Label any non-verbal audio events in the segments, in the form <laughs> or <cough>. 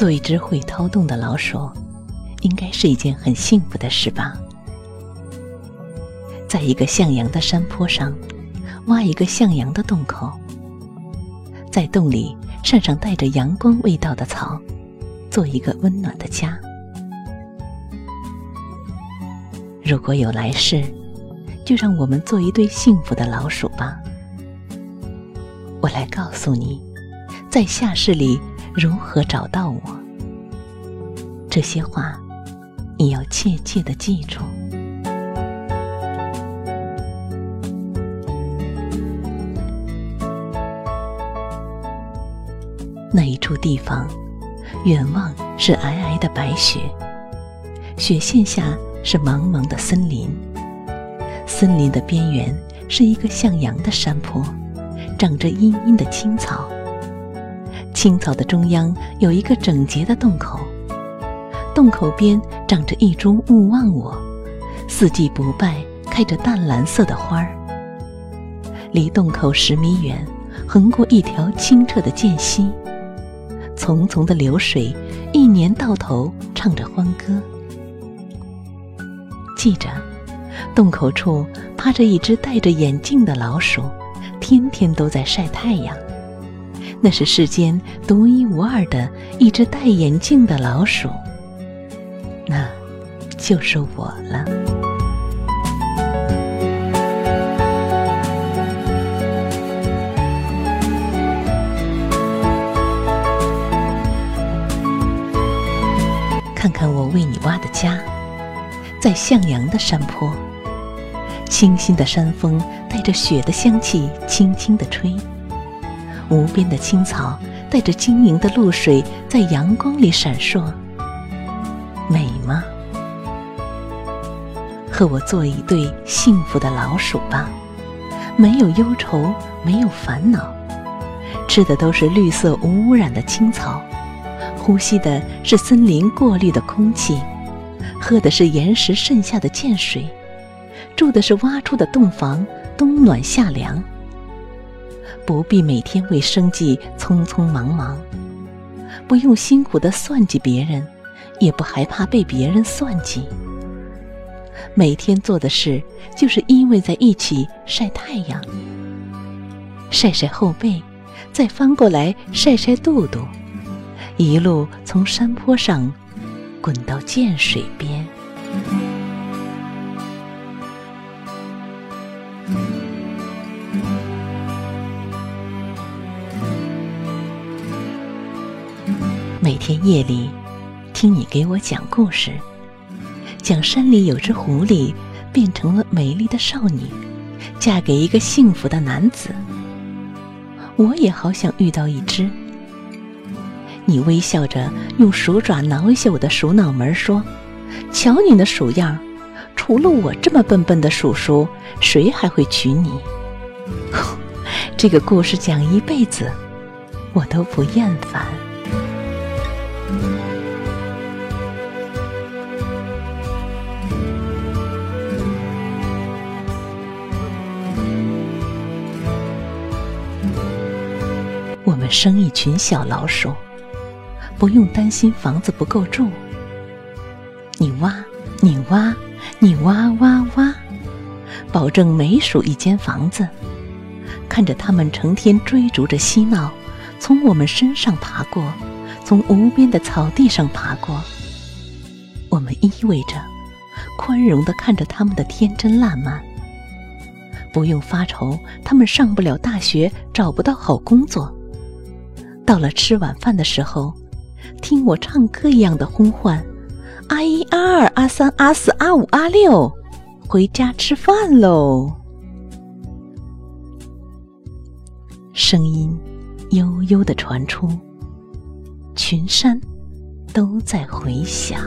做一只会掏洞的老鼠，应该是一件很幸福的事吧？在一个向阳的山坡上，挖一个向阳的洞口，在洞里扇上带着阳光味道的草，做一个温暖的家。如果有来世，就让我们做一对幸福的老鼠吧。我来告诉你，在下世里如何找到我。这些话，你要切切的记住。那一处地方，远望是皑皑的白雪，雪线下。是茫茫的森林，森林的边缘是一个向阳的山坡，长着茵茵的青草。青草的中央有一个整洁的洞口，洞口边长着一株勿忘我，四季不败，开着淡蓝色的花儿。离洞口十米远，横过一条清澈的涧溪，淙淙的流水，一年到头唱着欢歌。记着，洞口处趴着一只戴着眼镜的老鼠，天天都在晒太阳。那是世间独一无二的一只戴眼镜的老鼠，那就是我了。看看我为你挖的家。在向阳的山坡，清新的山风带着雪的香气，轻轻地吹。无边的青草带着晶莹的露水，在阳光里闪烁，美吗？和我做一对幸福的老鼠吧，没有忧愁，没有烦恼，吃的都是绿色无污染的青草，呼吸的是森林过滤的空气。喝的是岩石渗下的涧水，住的是挖出的洞房，冬暖夏凉。不必每天为生计匆匆忙忙，不用辛苦的算计别人，也不害怕被别人算计。每天做的事，就是依偎在一起晒太阳，晒晒后背，再翻过来晒晒肚肚，一路从山坡上。滚到涧水边，天夜里听你给我讲故事，讲山里有只狐狸变成了美丽的少女，嫁给一个幸福的男子。我也好想遇到一只。你微笑着用鼠爪挠一下我的鼠脑门，说：“瞧你那鼠样，除了我这么笨笨的鼠叔，谁还会娶你？” <laughs> 这个故事讲一辈子，我都不厌烦。生一群小老鼠。不用担心房子不够住，你挖，你挖，你挖挖挖，保证每数一间房子。看着他们成天追逐着嬉闹，从我们身上爬过，从无边的草地上爬过。我们依偎着，宽容地看着他们的天真烂漫。不用发愁，他们上不了大学，找不到好工作。到了吃晚饭的时候。听我唱歌一样的呼唤，阿一、阿二、阿三、阿四、阿五、阿六，回家吃饭喽！声音悠悠的传出，群山都在回响。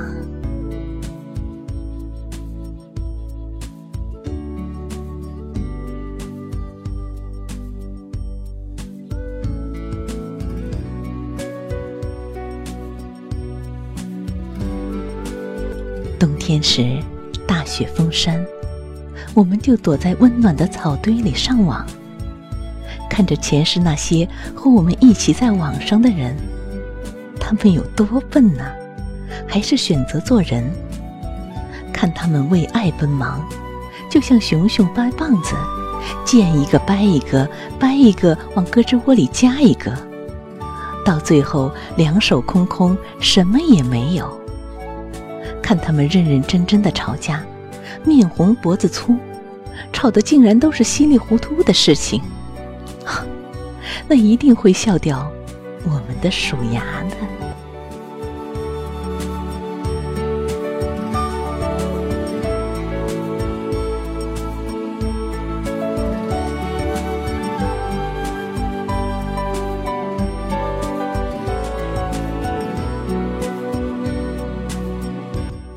天时，大雪封山，我们就躲在温暖的草堆里上网，看着前世那些和我们一起在网上的人，他们有多笨呢？还是选择做人？看他们为爱奔忙，就像熊熊掰棒子，见一个掰一个，掰一个往胳肢窝里夹一个，到最后两手空空，什么也没有。看他们认认真真的吵架，面红脖子粗，吵的竟然都是稀里糊涂的事情，<laughs> 那一定会笑掉我们的鼠牙的。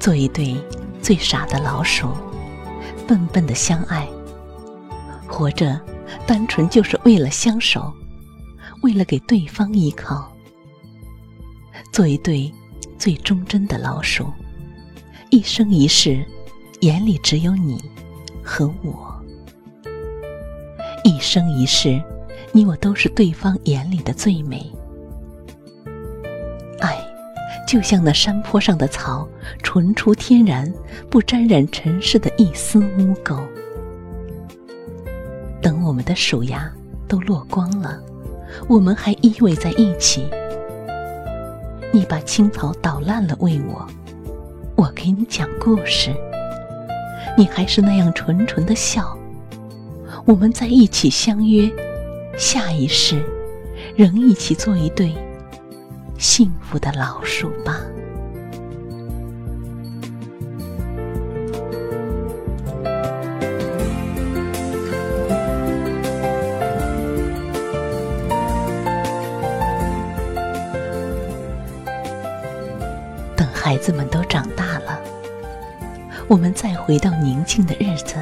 做一对最傻的老鼠，笨笨的相爱。活着，单纯就是为了相守，为了给对方依靠。做一对最忠贞的老鼠，一生一世，眼里只有你和我。一生一世，你我都是对方眼里的最美。就像那山坡上的草，纯出天然，不沾染尘世的一丝污垢。等我们的鼠牙都落光了，我们还依偎在一起。你把青草捣烂了喂我，我给你讲故事，你还是那样纯纯的笑。我们在一起相约，下一世仍一起做一对。幸福的老鼠吧。等孩子们都长大了，我们再回到宁静的日子，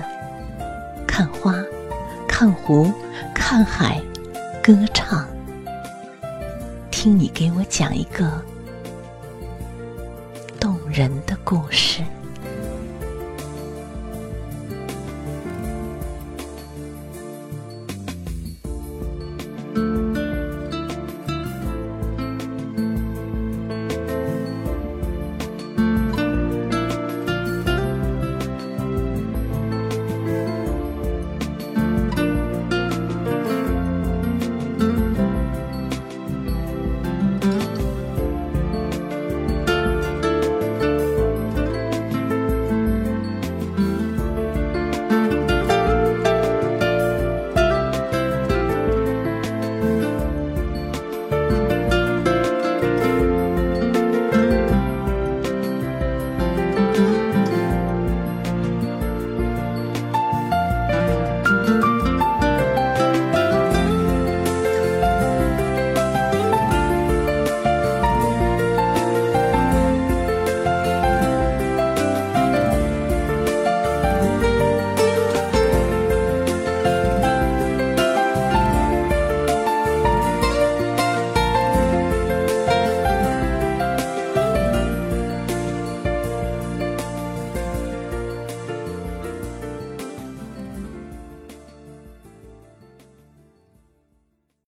看花，看湖，看海，歌唱。听你给我讲一个动人的故事。